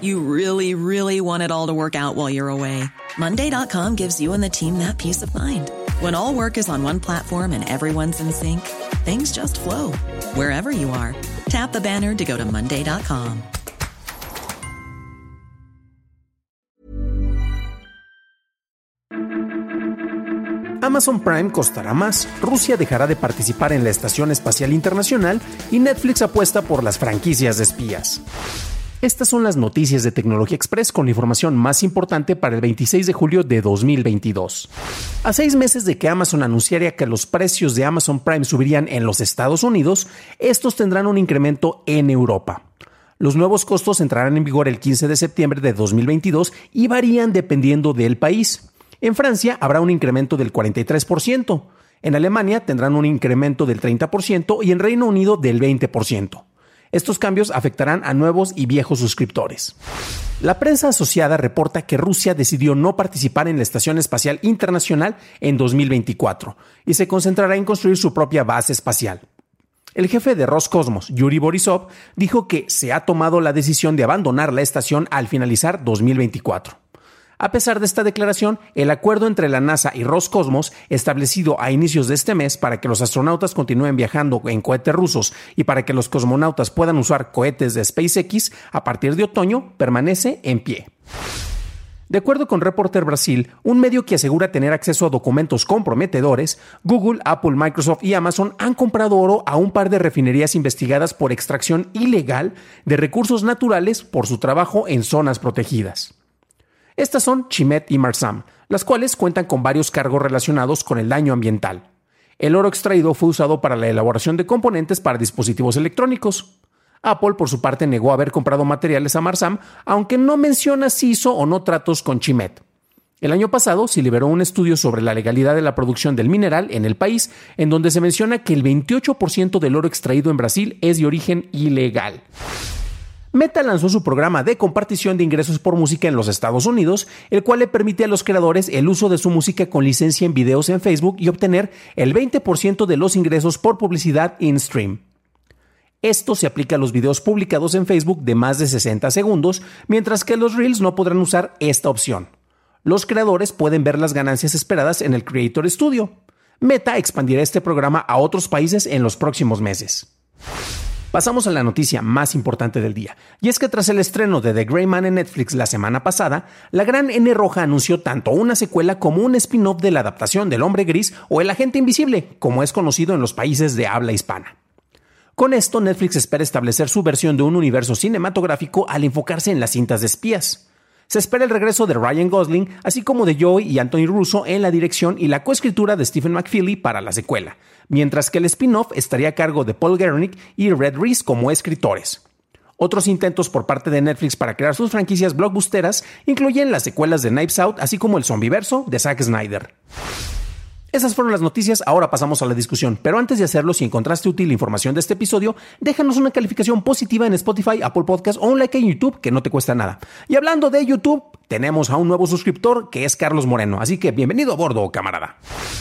You really, really want it all to work out while you're away. Monday.com gives you and the team that peace of mind. When all work is on one platform and everyone's in sync, things just flow wherever you are. Tap the banner to go to Monday.com. Amazon Prime costará más, Rusia dejará de participar en la Estación Espacial Internacional y Netflix apuesta por las franquicias de espías. Estas son las noticias de Tecnología Express con la información más importante para el 26 de julio de 2022. A seis meses de que Amazon anunciaría que los precios de Amazon Prime subirían en los Estados Unidos, estos tendrán un incremento en Europa. Los nuevos costos entrarán en vigor el 15 de septiembre de 2022 y varían dependiendo del país. En Francia habrá un incremento del 43%, en Alemania tendrán un incremento del 30% y en Reino Unido del 20%. Estos cambios afectarán a nuevos y viejos suscriptores. La prensa asociada reporta que Rusia decidió no participar en la Estación Espacial Internacional en 2024 y se concentrará en construir su propia base espacial. El jefe de Roscosmos, Yuri Borisov, dijo que se ha tomado la decisión de abandonar la estación al finalizar 2024. A pesar de esta declaración, el acuerdo entre la NASA y Roscosmos, establecido a inicios de este mes para que los astronautas continúen viajando en cohetes rusos y para que los cosmonautas puedan usar cohetes de SpaceX a partir de otoño, permanece en pie. De acuerdo con Reporter Brasil, un medio que asegura tener acceso a documentos comprometedores, Google, Apple, Microsoft y Amazon han comprado oro a un par de refinerías investigadas por extracción ilegal de recursos naturales por su trabajo en zonas protegidas. Estas son Chimet y Marsam, las cuales cuentan con varios cargos relacionados con el daño ambiental. El oro extraído fue usado para la elaboración de componentes para dispositivos electrónicos. Apple, por su parte, negó haber comprado materiales a Marsam, aunque no menciona si hizo o no tratos con Chimet. El año pasado se liberó un estudio sobre la legalidad de la producción del mineral en el país, en donde se menciona que el 28% del oro extraído en Brasil es de origen ilegal. Meta lanzó su programa de compartición de ingresos por música en los Estados Unidos, el cual le permite a los creadores el uso de su música con licencia en videos en Facebook y obtener el 20% de los ingresos por publicidad in-stream. Esto se aplica a los videos publicados en Facebook de más de 60 segundos, mientras que los Reels no podrán usar esta opción. Los creadores pueden ver las ganancias esperadas en el Creator Studio. Meta expandirá este programa a otros países en los próximos meses. Pasamos a la noticia más importante del día, y es que tras el estreno de The Grey Man en Netflix la semana pasada, la gran N Roja anunció tanto una secuela como un spin-off de la adaptación del Hombre Gris o El Agente Invisible, como es conocido en los países de habla hispana. Con esto, Netflix espera establecer su versión de un universo cinematográfico al enfocarse en las cintas de espías. Se espera el regreso de Ryan Gosling, así como de Joey y Anthony Russo en la dirección y la coescritura de Stephen McFeely para la secuela, mientras que el spin-off estaría a cargo de Paul Gernick y Red Reese como escritores. Otros intentos por parte de Netflix para crear sus franquicias blockbusteras incluyen las secuelas de Knives Out, así como el Zombiverso de Zack Snyder. Esas fueron las noticias, ahora pasamos a la discusión. Pero antes de hacerlo, si encontraste útil la información de este episodio, déjanos una calificación positiva en Spotify, Apple Podcast o un like en YouTube, que no te cuesta nada. Y hablando de YouTube, tenemos a un nuevo suscriptor que es Carlos Moreno. Así que bienvenido a bordo, camarada.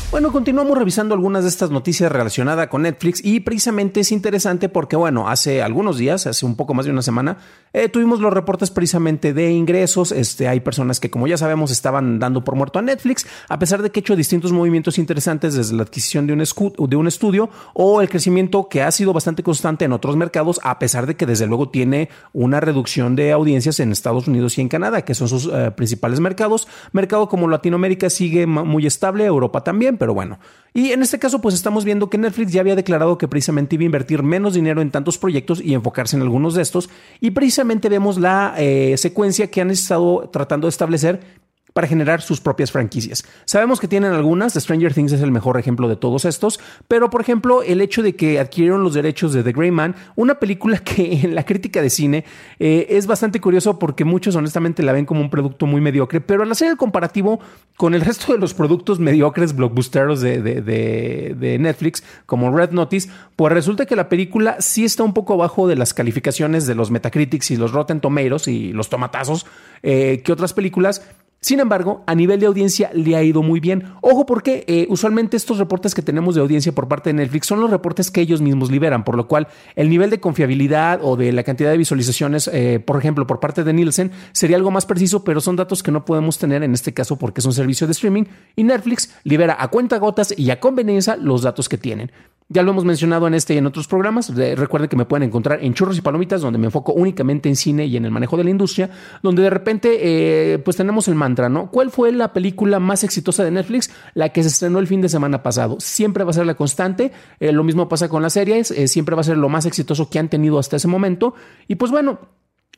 Bueno, continuamos revisando algunas de estas noticias relacionadas con Netflix y precisamente es interesante porque, bueno, hace algunos días, hace un poco más de una semana, eh, tuvimos los reportes precisamente de ingresos. Este, hay personas que, como ya sabemos, estaban dando por muerto a Netflix, a pesar de que ha hecho distintos movimientos interesantes desde la adquisición de un, de un estudio o el crecimiento que ha sido bastante constante en otros mercados, a pesar de que desde luego tiene una reducción de audiencias en Estados Unidos y en Canadá, que son sus eh, principales mercados. Mercado como Latinoamérica sigue muy estable, Europa también, pero bueno. Y en este caso, pues estamos viendo que Netflix ya había declarado que precisamente iba a invertir menos dinero en tantos proyectos y enfocarse en algunos de estos. Y precisamente vemos la eh, secuencia que han estado tratando de establecer para generar sus propias franquicias. Sabemos que tienen algunas, Stranger Things es el mejor ejemplo de todos estos, pero por ejemplo el hecho de que adquirieron los derechos de The Grey Man, una película que en la crítica de cine eh, es bastante curioso porque muchos honestamente la ven como un producto muy mediocre, pero al hacer el comparativo con el resto de los productos mediocres blockbusteros de, de Netflix, como Red Notice, pues resulta que la película sí está un poco abajo de las calificaciones de los Metacritics y los Rotten Tomatoes y los tomatazos eh, que otras películas. Sin embargo, a nivel de audiencia le ha ido muy bien. Ojo porque eh, usualmente estos reportes que tenemos de audiencia por parte de Netflix son los reportes que ellos mismos liberan, por lo cual el nivel de confiabilidad o de la cantidad de visualizaciones, eh, por ejemplo, por parte de Nielsen, sería algo más preciso, pero son datos que no podemos tener en este caso porque es un servicio de streaming y Netflix libera a cuenta gotas y a conveniencia los datos que tienen. Ya lo hemos mencionado en este y en otros programas. Recuerden que me pueden encontrar en Churros y Palomitas, donde me enfoco únicamente en cine y en el manejo de la industria, donde de repente eh, pues tenemos el mantra, ¿no? ¿Cuál fue la película más exitosa de Netflix? La que se estrenó el fin de semana pasado. Siempre va a ser la constante. Eh, lo mismo pasa con las series. Eh, siempre va a ser lo más exitoso que han tenido hasta ese momento. Y pues bueno,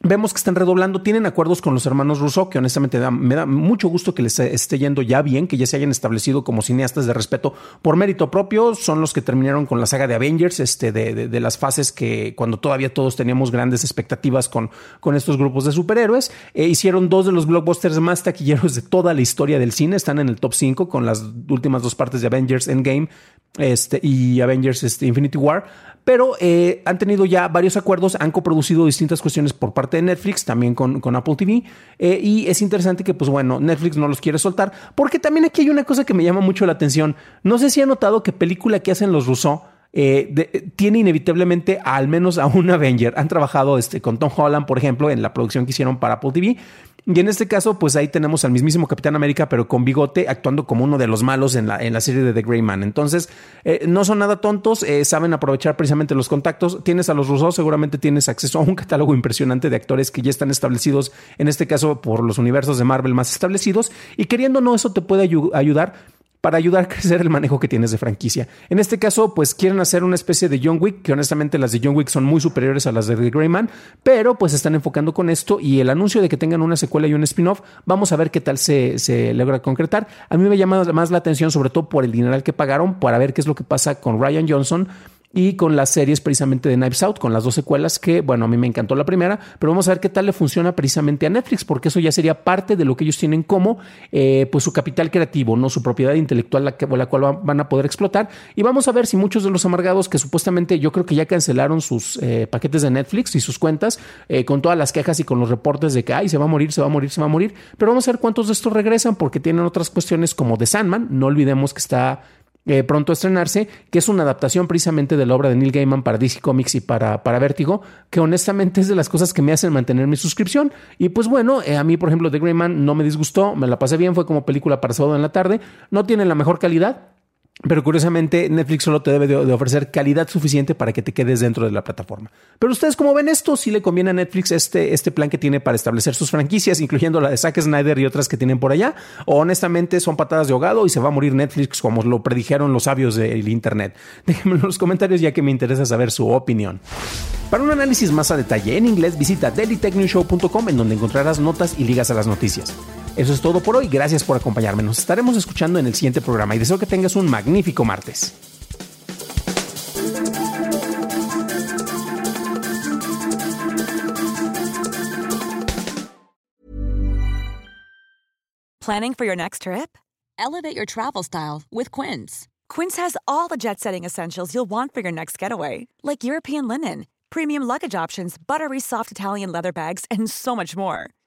Vemos que están redoblando, tienen acuerdos con los hermanos Russo, que honestamente me da mucho gusto que les esté yendo ya bien, que ya se hayan establecido como cineastas de respeto por mérito propio. Son los que terminaron con la saga de Avengers, este, de, las fases que cuando todavía todos teníamos grandes expectativas con, con estos grupos de superhéroes. Eh, hicieron dos de los blockbusters más taquilleros de toda la historia del cine, están en el top 5 con las últimas dos partes de Avengers Endgame este, y Avengers este, Infinity War pero eh, han tenido ya varios acuerdos, han coproducido distintas cuestiones por parte de Netflix, también con, con Apple TV, eh, y es interesante que, pues bueno, Netflix no los quiere soltar, porque también aquí hay una cosa que me llama mucho la atención. No sé si han notado que película que hacen los Rousseau eh, tiene inevitablemente al menos a un Avenger. Han trabajado este, con Tom Holland, por ejemplo, en la producción que hicieron para Apple TV. Y en este caso, pues ahí tenemos al mismísimo Capitán América, pero con bigote, actuando como uno de los malos en la, en la serie de The Grey Man. Entonces, eh, no son nada tontos, eh, saben aprovechar precisamente los contactos. Tienes a los rusos, seguramente tienes acceso a un catálogo impresionante de actores que ya están establecidos, en este caso por los universos de Marvel más establecidos. Y queriendo no, eso te puede ayudar para ayudar a crecer el manejo que tienes de franquicia. En este caso, pues quieren hacer una especie de John Wick, que honestamente las de John Wick son muy superiores a las de The Greyman, pero pues están enfocando con esto y el anuncio de que tengan una secuela y un spin-off, vamos a ver qué tal se, se logra concretar. A mí me llama más la atención, sobre todo por el dineral que pagaron, para ver qué es lo que pasa con Ryan Johnson, y con las series precisamente de Knives Out, con las dos secuelas que, bueno, a mí me encantó la primera, pero vamos a ver qué tal le funciona precisamente a Netflix, porque eso ya sería parte de lo que ellos tienen como eh, pues su capital creativo, no su propiedad intelectual la, que, la cual van a poder explotar. Y vamos a ver si muchos de los amargados que supuestamente yo creo que ya cancelaron sus eh, paquetes de Netflix y sus cuentas, eh, con todas las quejas y con los reportes de que, ay, se va a morir, se va a morir, se va a morir, pero vamos a ver cuántos de estos regresan porque tienen otras cuestiones como de Sandman, no olvidemos que está eh, pronto a estrenarse, que es una adaptación precisamente de la obra de Neil Gaiman para DC Comics y para, para Vértigo, que honestamente es de las cosas que me hacen mantener mi suscripción. Y pues bueno, eh, a mí, por ejemplo, The Gaiman no me disgustó, me la pasé bien, fue como película para sábado en la tarde, no tiene la mejor calidad, pero curiosamente, Netflix solo te debe de, ofrecer calidad suficiente para que te quedes dentro de la plataforma. Pero ustedes, ¿cómo ven esto? Si le conviene a Netflix este, este plan que tiene para establecer sus franquicias, incluyendo la de Zack Snyder y otras que tienen por allá. O honestamente son patadas de ahogado y se va a morir Netflix como lo predijeron los sabios del Internet. Déjenme en los comentarios ya que me interesa saber su opinión. Para un análisis más a detalle en inglés, visita dailytechnewshow.com en donde encontrarás notas y ligas a las noticias. Eso es todo por hoy. Gracias por acompañarme. Nos estaremos escuchando en el siguiente programa y deseo que tengas un magnífico martes. Planning for your next trip? Elevate your travel style with Quince. Quince has all the jet setting essentials you'll want for your next getaway, like European linen, premium luggage options, buttery soft Italian leather bags, and so much more